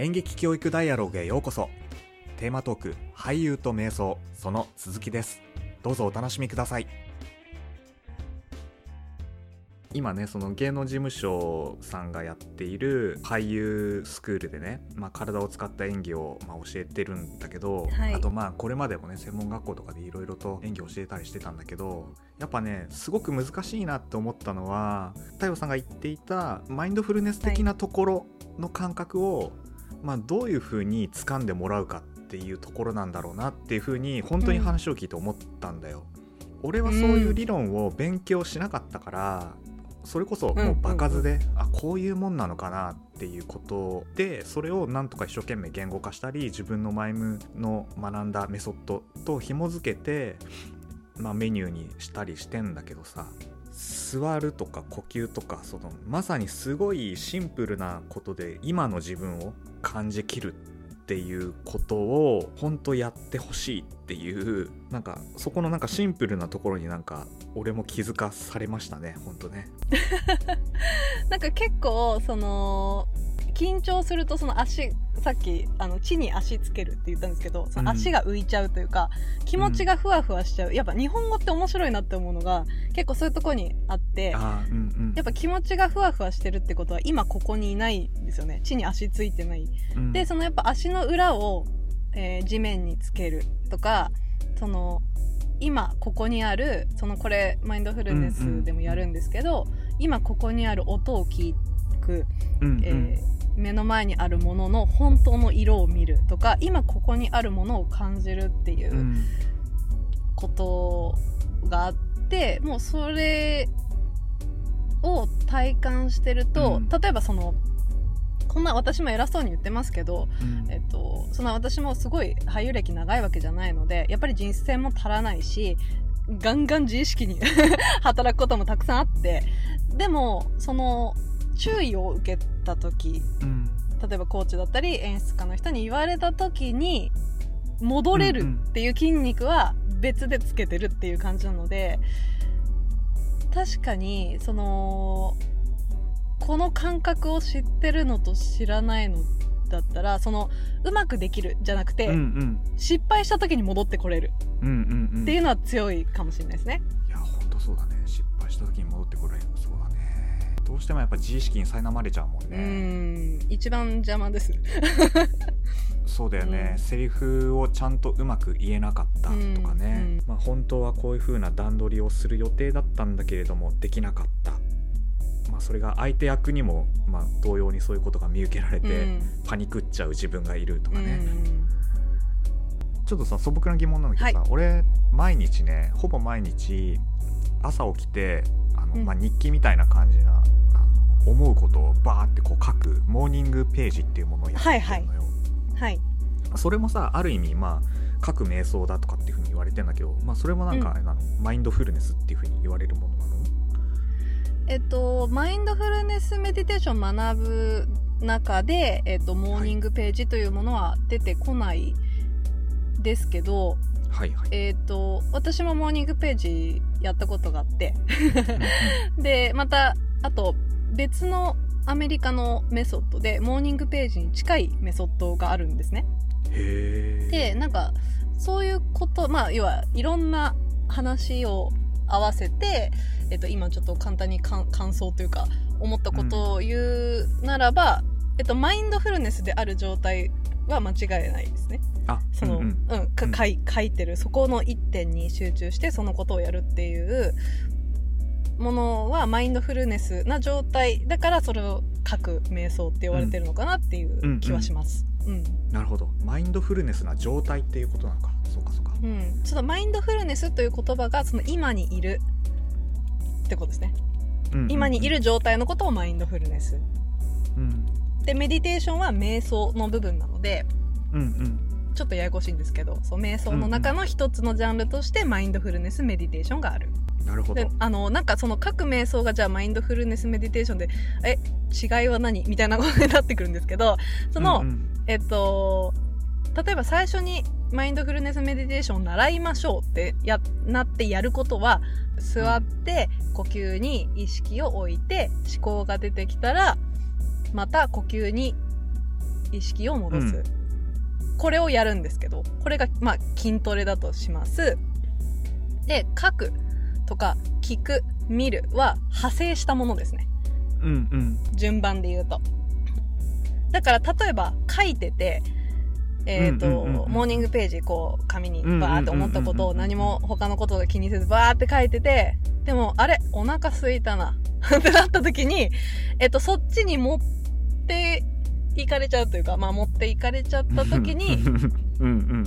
演劇教育ダイアログへようこそ。テーマトーク俳優と瞑想その続きです。どうぞお楽しみください。今ねその芸能事務所さんがやっている俳優スクールでね、まあ、体を使った演技をまあ教えてるんだけど、はい。あとまあこれまでもね専門学校とかでいろいろと演技を教えたりしてたんだけどやっぱねすごく難しいなって思ったのは太陽さんが言っていたマインドフルネス的なところの感覚を、まあ、どういうふうに掴んでもらうかっていうところなんだろうなっていうふうに本当に話を聞いて思ったんだよ。俺はそういう理論を勉強しなかったから、それこそもう場数で、あこういうもんなのかなっていうことでそれをなんとか一生懸命言語化したり自分のマイムの学んだメソッドと紐付けて、まあ、メニューにしたりしてんだけどさ座るとか呼吸とかそのまさにすごいシンプルなことで今の自分を感じきるっていうことを本当やってほしいっていう なんかそこのなんかシンプルなところになんか俺も気づかされましたね本当ね。なんか結構その緊張するとその足さっきあの地に足つけるって言ったんですけどその足が浮いちゃうというか、気持ちがふわふわしちゃう。やっぱ日本語って面白いなって思うのが結構そういうところにあってうんうん。やっぱ気持ちがふわふわしてるってことは今ここにいないんですよね。地に足ついてない。うん。でそのやっぱ足の裏を、えー地面につけるとかその今ここにあるそのこれマインドフルネスでもやるんですけど、今ここにある音を聞く、うんうん。えー目の前にあるものの本当の色を見るとか今ここにあるものを感じるっていううん。ことがあってもうそれを体感してると、うん。例えばそのこんな私も偉そうに言ってますけど、うん。えっと、そんな私もすごい俳優歴長いわけじゃないのでやっぱり人生も足らないしガンガン自意識に 働くこともたくさんあってでもその注意を受けた時うん。例えばコーチだったり演出家の人に言われた時に戻れるっていう筋肉は別でつけてるっていう感じなので確かにそのこの感覚を知ってるのと知らないのだったらそのうまくできるじゃなくて、うんうん。失敗した時に戻ってこれる。っていうのは強いかもしれないですね。いや本当そうだね。失敗した時に戻ってこれるどうしてもやっぱ自意識に苛まれちゃうもんうね。ーん。一番邪魔です。そうだよね、うん。セリフをちゃんとうまく言えなかったとかね、うん。うん。まあ、本当はこういう風な段取りをする予定だったんだけれどもできなかった、まあ、それが相手役にも、まあ、同様にそういうことが見受けられて、うん。パニクっちゃう自分がいるとかうん。ね、ちょっとさ素朴な疑問なんだけどさ、はい。俺毎日ねほぼ毎日朝起きてあの、うん。まあ、日記みたいな感じな思うことをバーってこう書くモーニングページっていうものをやってるのよ。はいはい。はい。それもさある意味まあ書く瞑想だとかっていうふうに言われてんだけど、まあ、それもなんかあの、マインドフルネスっていうふうに言われるものなの？えっと、マインドフルネスメディテーションを学ぶ中で、えっと、モーニングページというものは出てこないですけど、はいはい。えっと、私もモーニングページやったことがあって、で、また、あと、別のアメリカのメソッドで、モーニングページに近いメソッドがあるんですね。で、なんか、そういうこと、まあ、要は、いろんな話を合わせて、えっと、今ちょっと簡単に感想というか、思ったことを言うならば、えっと、マインドフルネスである状態は間違いないですね。あその、ううんうん書い書いてる、そこの一点に集中して、そのことをやるっていうものは、マインドフルネスな状態だから、それを書く瞑想って言われてるのかなっていう気はします。うんなるほど。マインドフルネスな状態っていうことなのか。そうかそうか。うん、ちょっとマインドフルネスという言葉がその今にいるってことですね、うんうんうん今にい。る状態のことをマインドフルネスうんでメディテーションは瞑想の部分なのでうんうん。ちょっとややこしいんですけどそう瞑想の中の一つのジャンルとしてマインドフルネスメディテーションがあるなるほどで。あのなんかその各瞑想がじゃあマインドフルネスメディテーションでえ違いは何？みたいなことになってくるんですけどその、うんうんえっと、例えば最初にマインドフルネスメディテーションを習いましょうってやなってやることは座って呼吸に意識を置いて思考が出てきたらまた呼吸に意識を戻す、うん。これをやるんですけどこれがまあ筋トレだとします。で書くとか聞く見るは派生したものですね。うんうん。順番で言うと。だから例えば書いててえっ、と、うんうんモーニングページこう紙にバーって思ったことを何も他のことが気にせずバーって書いててでもあれお腹空いたな。ってなった時にえっ、とそっちに持っていかれちゃうというかまあ持っていかれちゃった時に うんうん。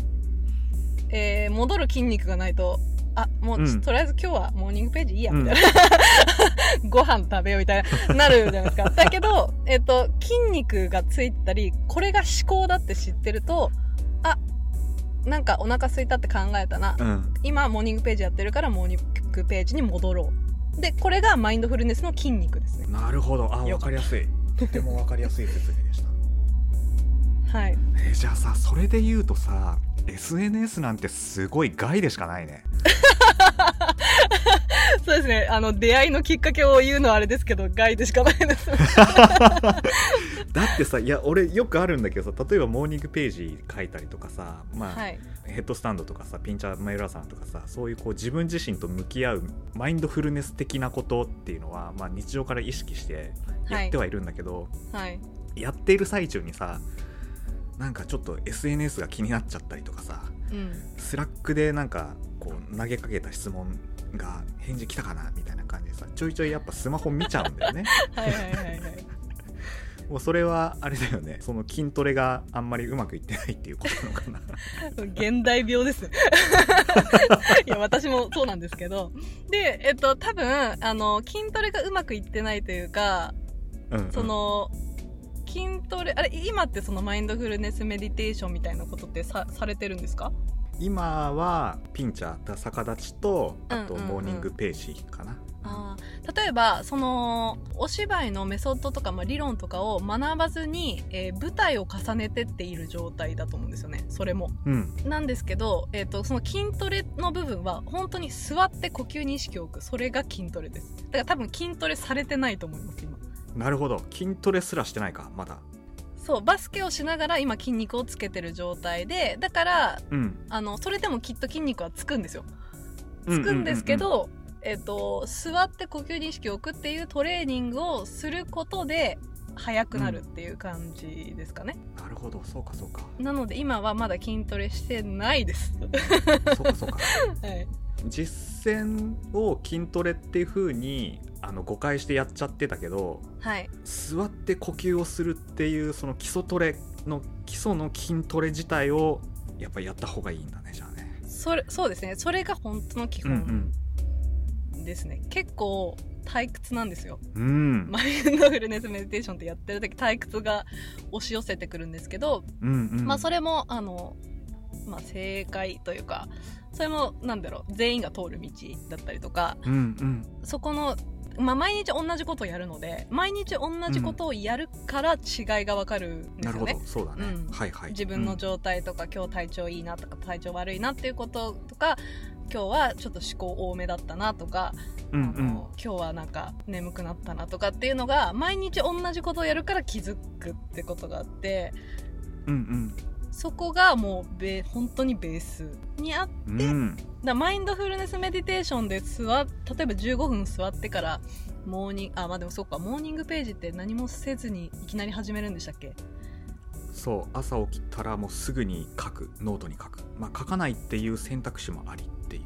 えー戻る筋肉がないとあもう、うん。とりあえず今日はモーニングページいいやうん。みたいな、ご飯食べようみたいななるじゃないですか。だけど、えっと筋肉がついたりこれが思考だって知ってるとあなんかお腹空いたって考えたな。うん。今モーニングページやってるからモーニングページに戻ろう。でこれがマインドフルネスの筋肉ですね。なるほど。あよかったわかりやすいとてもわかりやすい説明でした。はい。えーじゃあさそれで言うとさ SNS なんてすごい害でしかないね そうですね。あの出会いのきっかけを言うのはあれですけど害でしかないです。だってさいや俺よくあるんだけどさ例えばモーニングページ書いたりとかさまあ、はい。ヘッドスタンドとかさピンチャーマイラーさんとかさそういうこう自分自身と向き合うマインドフルネス的なことっていうのは、まあ、日常から意識してやってはいるんだけど、はい。やっている最中にさなんかちょっと SNS が気になっちゃったりとかさうん。 Slack でなんかこう投げかけた質問が返事来たかなみたいな感じでさちょいちょいやっぱスマホ見ちゃうんだよね。はいはいはいはい。もうそれはあれだよね。その筋トレがあんまりうまくいってないっていうことなのかな。現代病です。いや、私もそうなんですけど。で、えっと、多分、あの、筋トレがうまくいってないというか、うん、うん、その、筋トレ、あれ、今ってそのマインドフルネスメディテーションみたいなことってさ、されてるんですか？今はピンチャー逆立ちとあとモーニングページかな、あー。例えば、その、お芝居のメソッドとか、まあ、理論とかを学ばずに、えー舞台を重ねてっている状態だと思うんですよね。それも。うん。なんですけど、えっとその筋トレの部分は本当に座って呼吸に意識を置く。それが筋トレです。だから多分筋トレされてないと思います今。なるほど。筋トレすらしてないかまだそうバスケをしながら今筋肉をつけてる状態でだからうん。あのそれでもきっと筋肉はつくんですよ。つつくんですけど、えっと座って呼吸に意識を置くっていうトレーニングをすることで速くなるっていう感じですかね、なるほど。そうかそうか。なので今はまだ筋トレしてないです。そうかそうか。はい。実践を筋トレっていう風にあの誤解してやっちゃってたけどはい。座って呼吸をするっていうその基礎トレの基礎の筋トレ自体をやっぱりやった方がいいんだねじゃあね。それそうですね。それが本当の基本ですね、結構退屈なんですよ。うん。うんマインドフルネスメディテーションってやってる時退屈が押し寄せてくるんですけど、うんうん。まあそれもあの、まあ、正解というかそれもなんだろう全員が通る道だったりとかうんうん。そこの、まあ、毎日同じことをやるので毎日同じことをやるから違いがわかるんでなるほどすよね、そうだね、うん。はいはい。自分の状態とか、今日体調いいなとか体調悪いなっていうこととか今日はちょっと思考多めだったなとか、うんうん。今日はなんか眠くなったなとかっていうのが毎日同じことをやるから気づくってことがあってうんそこがもうベ本当にベースにあって、うん。うんだ mindfulness meditation で座っ例えば15分座ってからモーニングあまあでもそっかモーニングページって何もせずにいきなり始めるんでしたっけ？そう朝起きたらもうすぐに書く。ノートに書く。まあ書かないっていう選択肢もありっていう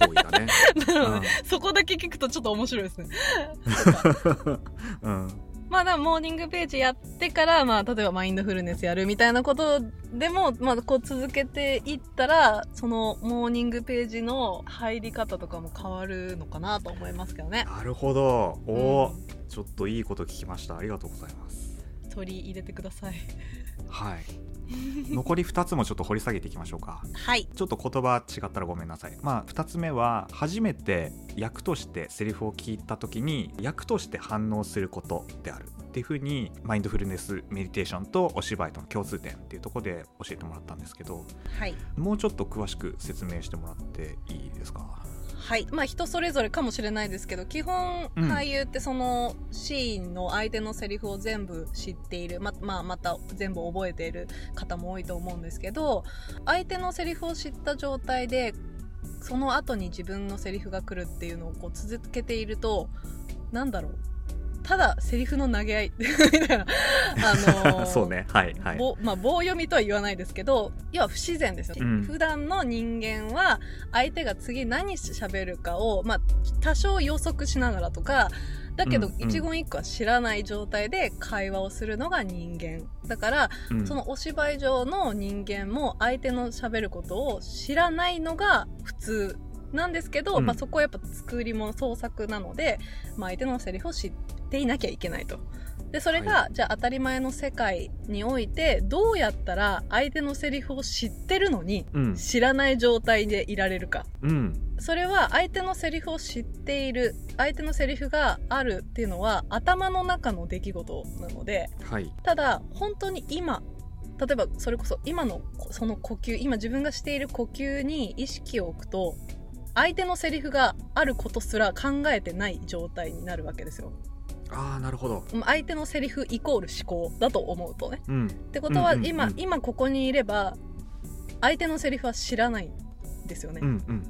行為だね。なるほど。ねそこだけ聞くとちょっと面白いですね。うんまあでもモーニングページやってから、まあ例えばマインドフルネスやるみたいなことでも、まあこう続けていったら、そのモーニングページの入り方とかも変わるのかなと思いますけどね。なるほど。おお、うん。ちょっといいこと聞きました。ありがとうございます。取り入れてください。はい 残り2つもちょっと掘り下げていきましょうかはい。ちょっと言葉違ったらごめんなさいまあ2つ目は初めて役としてセリフを聞いた時に役として反応することであるっていうふうにマインドフルネスメディテーションとお芝居との共通点っていうところで教えてもらったんですけどはい。もうちょっと詳しく説明してもらっていいですか？はい。まあ人それぞれかもしれないですけど基本うん俳優ってそのシーンの相手のセリフを全部知っている。ま,、まあ、また全部覚えている方も多いと思うんですけど相手のセリフを知った状態でその後に自分のセリフが来るっていうのをこう続けているとなんだろうただセリフの投げ合い。みたいな。あのー そうね。はいはい。ぼまあ、棒読みとは言わないですけど要は不自然ですよ、うん。普段の人間は相手が次何喋るかを、まあ、多少予測しながらとかだけど一言一句は知らない状態で会話をするのが人間。だからうん。そのお芝居上の人間も相手の喋ることを知らないのが普通なんですけど、うん。まあ、そこはやっぱ作り物創作なので、まあ、相手のセリフを知っていなきゃいけないと。でそれが、はじゃあ当たり前の世界においてどうやったら相手のセリフを知ってるのにうん。知らない状態でいられるか。うん。それは相手のセリフを知っている相手のセリフがあるっていうのは頭の中の出来事なのではい。ただ本当に今例えばそれこそ今のその呼吸今自分がしている呼吸に意識を置くと相手のセリフがあることすら考えてない状態になるわけですよああなるほど。相手のセリフイコール思考だと思うとね。うん。ってことはうんうんうん。今、今ここにいれば相手のセリフは知らないんですよね、うんうん。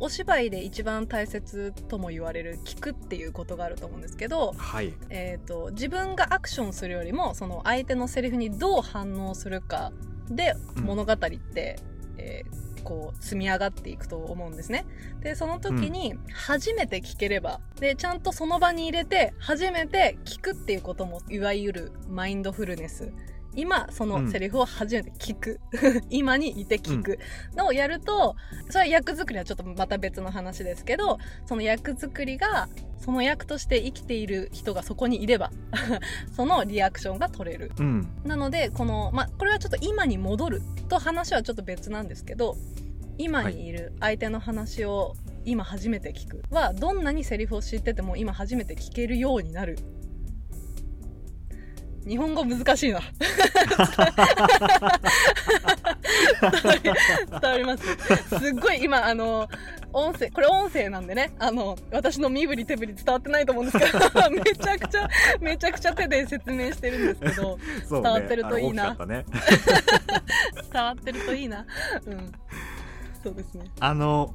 お芝居で一番大切とも言われる聞くっていうことがあると思うんですけど、はい。えー、と自分がアクションするよりもその相手のセリフにどう反応するかでうん。物語って、えーこう積み上がっていくと思うんですね。でその時に初めて聞ければでちゃんとその場に入れて初めて聞くっていうこともいわゆるマインドフルネス今そのセリフを初めて聞く、今にいて聞く。のをやるとそれは役作りはちょっとまた別の話ですけどその役作りがその役として生きている人がそこにいれば そのリアクションが取れる。うん。なのでこの、まあ、これはちょっと今に戻ると話はちょっと別なんですけど今にいる相手の話を今初めて聞くはどんなにセリフを知ってても今初めて聞けるようになる日本語難しいな。伝わります。すっごい今あの音声これ音声なんでね。あの私の身振り手振り伝わってないと思うんですけど めちゃくちゃめちゃくちゃ手で説明してるんですけどね。伝わってるといいな。ね。伝わってるといいな。うん。そうですね。あの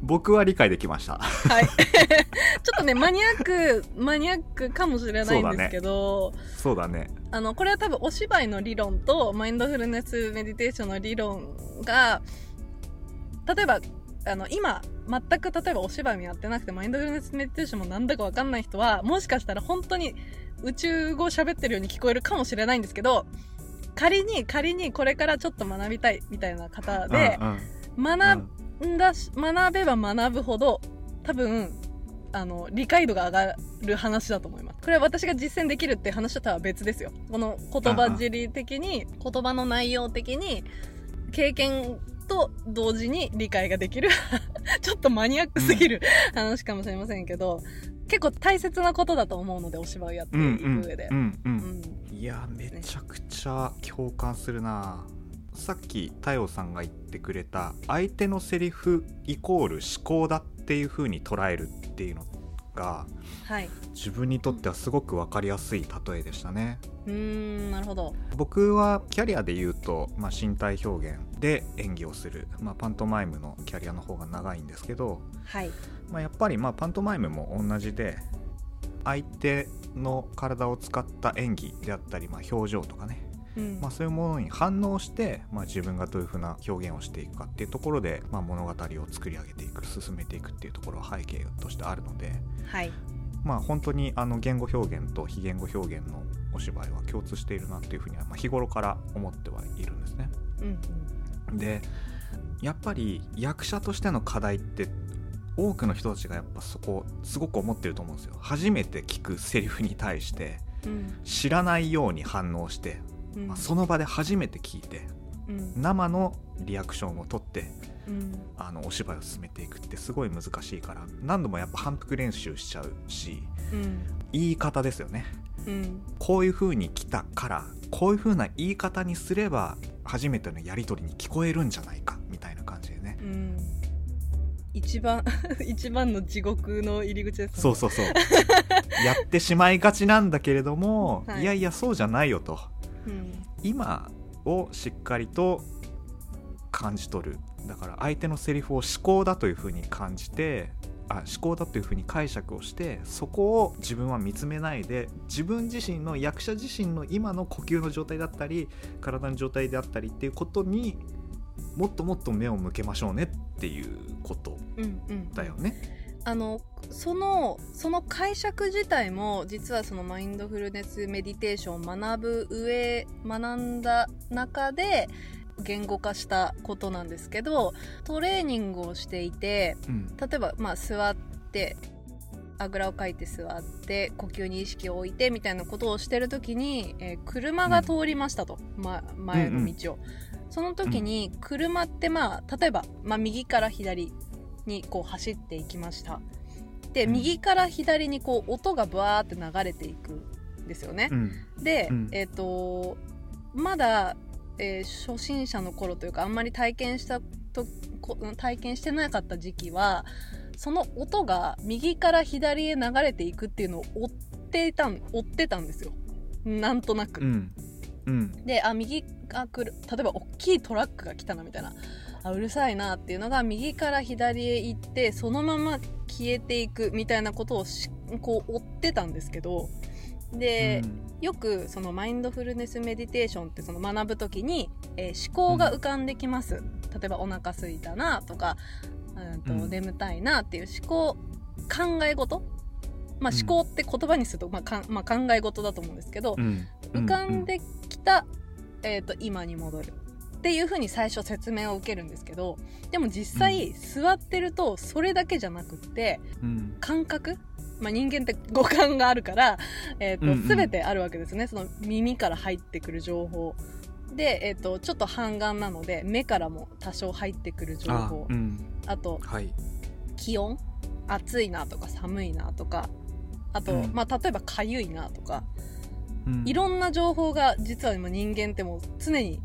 僕は理解できました。はい。ちょっとねマニアックマニアックかもしれないんですけど、そうだね。あのこれは多分お芝居の理論とマインドフルネスメディテーションの理論が例えばあの今全く例えばお芝居もやってなくてマインドフルネスメディテーションもなんだかわかんない人はもしかしたら本当に宇宙語喋ってるように聞こえるかもしれないんですけど仮に仮にこれからちょっと学びたいみたいな方でうんうん。学んだし学べば学ぶほど多分あの理解度が上がる話だと思います。これは私が実践できるって話とは別ですよ。この言葉尻的に言葉の内容的に経験と同時に理解ができる ちょっとマニアックすぎる話かもしれませんけど結構大切なことだと思うのでお芝居をやっていうんうんく上でう。んううん。んいやめちゃくちゃ共感するなさっき太陽さんが言ってくれた相手のセリフイコール思考だっていう風に捉えるっていうのがはい。自分にとってはすごく分かりやすい例えでしたね。うーんなるほど。僕はキャリアで言うと、まあ、身体表現で演技をする、まあ、パントマイムのキャリアの方が長いんですけど、はい。まあ、やっぱりまあパントマイムも同じで相手の体を使った演技であったり、まあ、表情とかね、うん。まあ、そういうものに反応して、まあ、自分がどういうふうな表現をしていくかっていうところで、まあ、物語を作り上げていく進めていくっていうところは背景としてあるので、はい。まあ、本当にあの言語表現と非言語表現のお芝居は共通しているなっていうふうには、まあ、日頃から思ってはいるんですね。うんうん。でやっぱり役者としての課題って多くの人たちがやっぱそこすごく思ってると思うんですよ。初めて聞くセリフに対してうん。知らないように反応して、うん。まあ、その場で初めて聞いてうん。生のリアクションを取ってうん。あのお芝居を進めていくってすごい難しいから何度もやっぱ反復練習しちゃうしうん。言い方ですよね。うん。こういう風に来たからこういう風な言い方にすれば初めてのやり取りに聞こえるんじゃないかみたいな感じでね。うん。一番 一番の地獄の入り口ですね。そうそうそう。やってしまいがちなんだけれども、はい。い、やいやそうじゃないよとうん今をしっかりと感じ取るだから相手のセリフを思考だというふうに感じてあ思考だというふうに解釈をしてそこを自分は見つめないで自分自身の役者自身の今の呼吸の状態だったり体の状態であったりっていうことにもっともっと目を向けましょうねっていうことうんうんだよね。あのそのその解釈自体も実はそのマインドフルネスメディテーションを学ぶ上学んだ中で言語化したことなんですけどトレーニングをしていてうん。例えばまあ座ってあぐらをかいて座って呼吸に意識を置いてみたいなことをしてる時に、えー車が通りましたと、ま、前の道を、その時に車ってまあ例えば、まあ、右から左にこう走っていきました。でうん。右から左にこう音がバーって流れていくんですよね、うん。で、うん。えっ、とまだ、えー初心者の頃というかあんまり体験したとこ体験してなかった時期はその音が右から左へ流れていくっていうのを追っていたん追ってたんですよ。なんとなく、うん。うん。であ右が来る例えば大きいトラックが来たなみたいなあうるさいなっていうのが右から左へ行ってそのまま消えていくみたいなことをしこう追ってたんですけどで、よくそのマインドフルネスメディテーションってその学ぶときに、えー思考が浮かんできます、例えばお腹すいたなとかうんとうん。眠たいなっていう思考考え事。まあうん。思考って言葉にすると、まあかんまあ、考え事だと思うんですけど、うん。浮かんできた、えー、と今に戻るっていうふうに最初説明を受けるんですけどでも実際座ってるとそれだけじゃなくってうん。感覚、まあ、人間って五感があるから、えーとうんうん。全てあるわけですね。その耳から入ってくる情報。で、えー、とちょっと半眼なので目からも多少入ってくる情あ報うん。あとはい。気温？暑いなとか寒いなとか。あと、うん。まあ、例えばかゆいなとか。うん。いろんな情報が実は今人間ってもう常に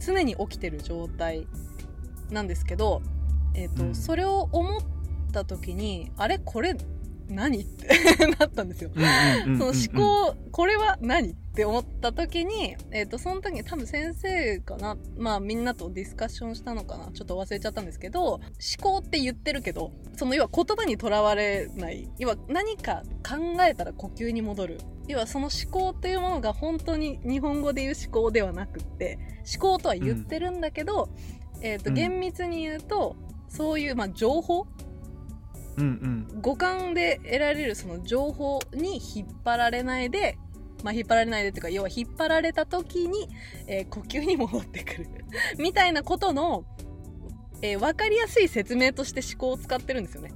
常に起きてる状態なんですけど、えーとうん。それを思った時にあれ？これ何？って なったんですよ。その思考、これは何？って思った時に、えっ、と、その時に多分先生かな、まあみんなとディスカッションしたのかな、ちょっと忘れちゃったんですけど、思考って言ってるけど、その要は言葉にとらわれない、要は何か考えたら呼吸に戻る。要はその思考というものが本当に日本語で言う思考ではなくって、思考とは言ってるんだけど、えっ、と、うん。厳密に言うと、そういう、まあ、情報？うん五感で得られるその情報に引っ張られないで、まあ、引っ張られないでっていうか要は引っ張られた時に、えー呼吸に戻ってくる。みたいなことの、えー分かりやすい説明として思考を使ってるんですよね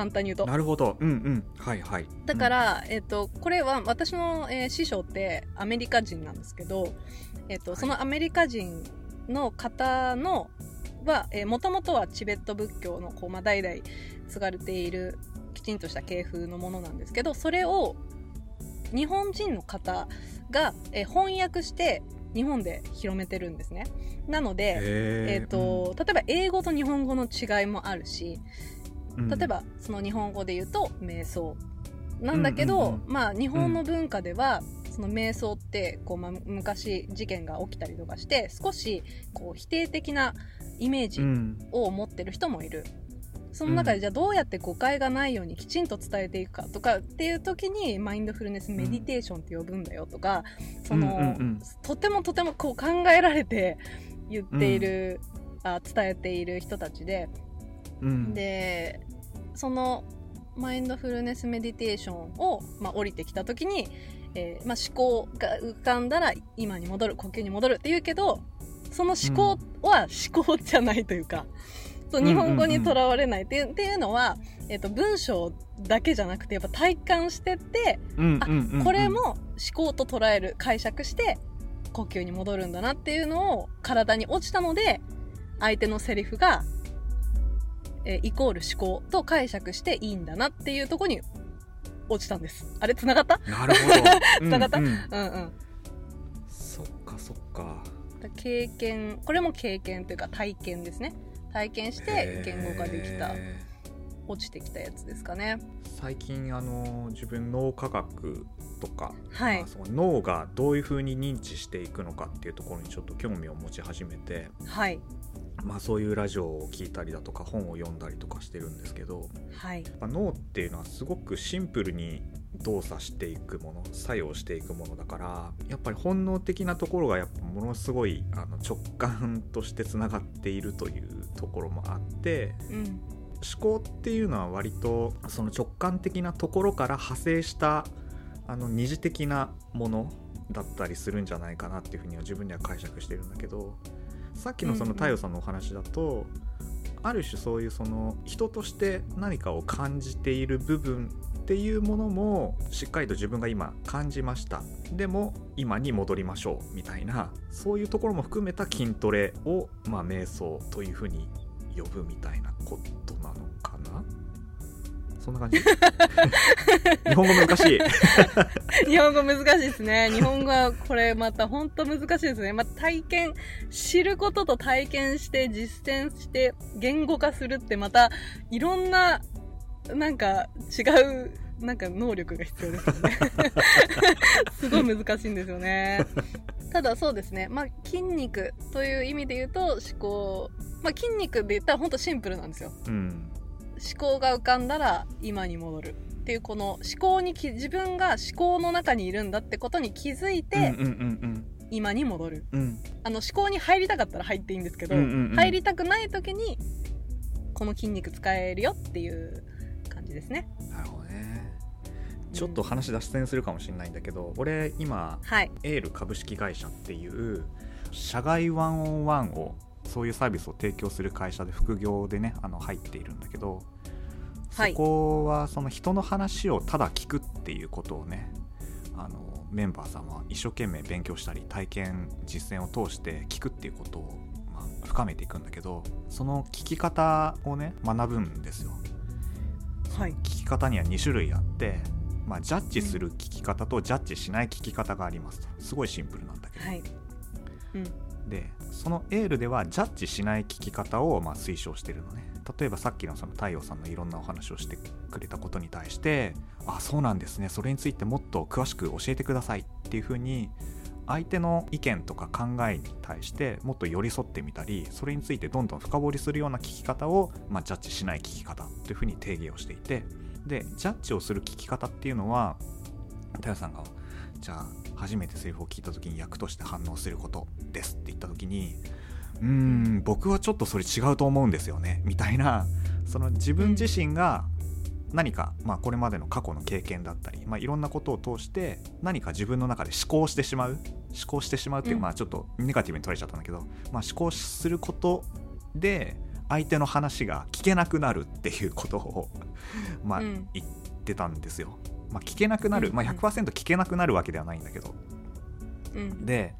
簡単に言うと。うんなるほど。うんうん。はいはい。だから、えっとこれは私の、えー師匠ってアメリカ人なんですけど、えっとはい。そのアメリカ人の方のはもともとはチベット仏教のこう、まあ、代々継がれているきちんとした系譜のものなんですけどそれを日本人の方が、えー翻訳して日本で広めてるんですね。なので、ええっと例えば英語と日本語の違いもあるし、例えばその日本語で言うと瞑想。なんだけど、まあ日本の文化では、その瞑想ってこう、まあ、昔事件が起きたりとかして少しこう否定的なイメージうん。を持ってる人もいる。その中でじゃあどうやって誤解がないようにきちんと伝えていくかとかっていう時にマインドフルネスメディテーションって呼ぶんだよとか、その、とてもとてもこう考えられて言っている、あ伝えている人たちで、うん。でそのマインドフルネスメディテーションを、まあ、降りてきた時に、えーまあ、思考が浮かんだら今に戻る呼吸に戻るって言うけどその思考は思考じゃないというか、そううん日本語にとらわれないっていう,、っていうのは、えー、と文章だけじゃなくてやっぱ体感してってうん。あこれも思考と捉える解釈して呼吸に戻るんだなっていうのを体に落ちたので相手のセリフが、えーイコール思考と解釈していいんだなっていうところに落ちたんです。あれ？繋がった？なるほど。繋がった？うん。うんうん。うんそっかそっか。だ経験これも経験というか体験ですね。体験して言語化できたへ落ちてきたやつですかね。最近あの自分脳科学とか、はい。まあ、その脳がどういうふうに認知していくのかっていうところにちょっと興味を持ち始めて、はいまあ、そういうラジオを聞いたりだとか本を読んだりとかしてるんですけど、はい。まあ、脳っていうのはすごくシンプルに動作していくもの作用していくものだからやっぱり本能的なところがやっぱものすごいあの直感としてつながっているというところもあってうん思考っていうのは割とその直感的なところから派生したあの二次的なものだったりするんじゃないかなっていうふうには自分では解釈してるんだけどさっきのそのうんうん太陽さんのお話だと、ある種そういうその人として何かを感じている部分っていうものもしっかりと自分が今感じました。でも今に戻りましょうみたいなそういうところも含めた筋トレを、まあ、瞑想というふうに呼ぶみたいなことそんな感じ 日本語難しい 日本語難しいですね。日本語はこれまた本当難しいですね。まあ、体験、知ることと体験して実践して言語化するってまたいろんななんか違うなんか能力が必要ですよね。すごい難しいんですよね。ただそうですね。まあ筋肉という意味で言うと思考、まあ筋肉で言ったら本当シンプルなんですよ。うん思考が浮かんだら今に戻るっていうこの思考にき自分が思考の中にいるんだってことに気づいてうんうんうん今に戻る、うん。うんあの思考に入りたかったら入っていいんですけど、うんうんうん。入りたくない時にこの筋肉使えるよっていう感じですね。なるほどね。ちょっと話脱線するかもしれないんだけど俺今はい。エール株式会社っていう社外ワンオンワンをそういうサービスを提供する会社で副業でねあの入っているんだけど、はい。そこはその人の話をただ聞くっていうことをねあのメンバーさんは一生懸命勉強したり体験実践を通して聞くっていうことを、まあ、深めていくんだけどその聞き方をね学ぶんですよ。はい。聞き方には2種類あって、まあ、ジャッジする聞き方とジャッジしない聞き方がありますと。すごいシンプルなんだけど、はい。うんでそのエールではジャッジしない聞き方をま推奨してるのね。例えばさっきのその太陽さんのいろんなお話をしてくれたことに対して「あそうなんですね。それについてもっと詳しく教えてください」っていうふうに相手の意見とか考えに対してもっと寄り添ってみたりそれについてどんどん深掘りするような聞き方を、まあ、ジャッジしない聞き方というふうに定義をしていて。でジャッジをする聞き方っていうのは太陽さんがじゃあ初めてセリフを聞いた時に役として反応することですって言った時にうーん僕はちょっとそれ違うと思うんですよねみたいなその自分自身が何か、まあ、これまでの過去の経験だったり、まあ、いろんなことを通して何か自分の中で思考してしまう思考してしまうっていう、うんまあちょっとネガティブに取れちゃったんだけど、まあ、思考することで相手の話が聞けなくなるっていうことを、まあうん言ってたんですよ。まあ、聞けなくなる、まあ、うんうん。100%聞けなくなるわけではないんだけど。うん。で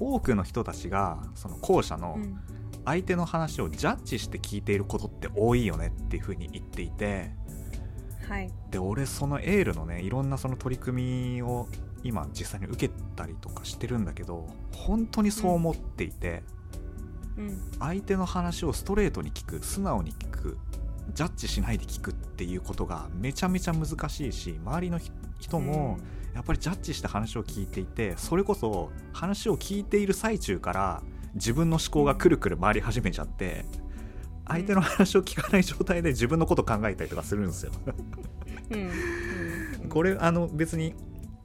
多くの人たちがその後者のうん。相手の話をジャッジして聞いていることって多いよねっていうふうに言っていて。はい。で俺そのエールのねいろんなその取り組みを今実際に受けたりとかしてるんだけど本当にそう思っていて、うん。相手の話をストレートに聞く素直に聞くジャッジしないで聞くっていうことがめちゃめちゃ難しいし周りのひ人もやっぱりジャッジして話を聞いていてそれこそ話を聞いている最中から自分の思考がくるくる回り始めちゃって相手の話を聞かない状態で自分のこと考えたりとかするんですよ。これあの別に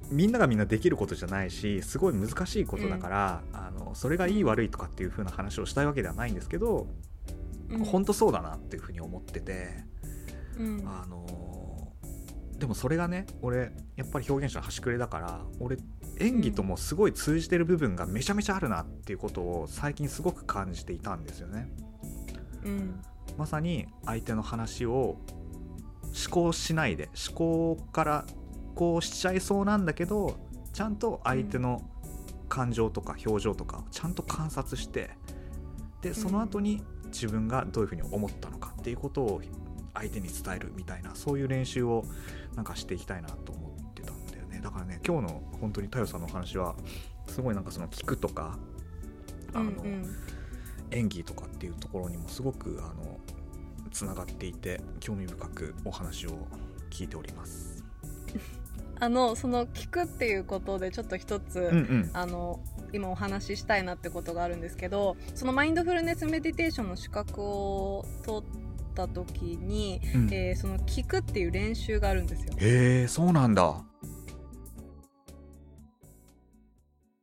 みんながみんなできることじゃないしすごい難しいことだから、あのそれがいい悪いとかっていう風な話をしたいわけではないんですけど、うん本当そうだなっていう風に思ってて、うん。あのでもそれがね俺やっぱり表現者の端くれだから俺演技ともすごい通じてる部分がめちゃめちゃあるなっていうことを最近すごく感じていたんですよね。うん。まさに相手の話を思考しないで思考からこうしちゃいそうなんだけどちゃんと相手の感情とか表情とかをちゃんと観察してでその後に自分がどういうふうに思ったのかっていうことを相手に伝えるみたいなそういう練習をなんかしていきたいなと思ってたんだよね。だからね今日の本当に太陽さんのお話はすごいなんかその聞くとかあの、うんうん。演技とかっていうところにもすごくあのつながっていて興味深くお話を聞いております。あのその聞くっていうことでちょっと一つ、うんうん。あの今お話ししたいなってことがあるんですけどそのマインドフルネスメディテーションの資格を取った時に、うんえーその聞くっていう練習があるんですよへえそうなんだ。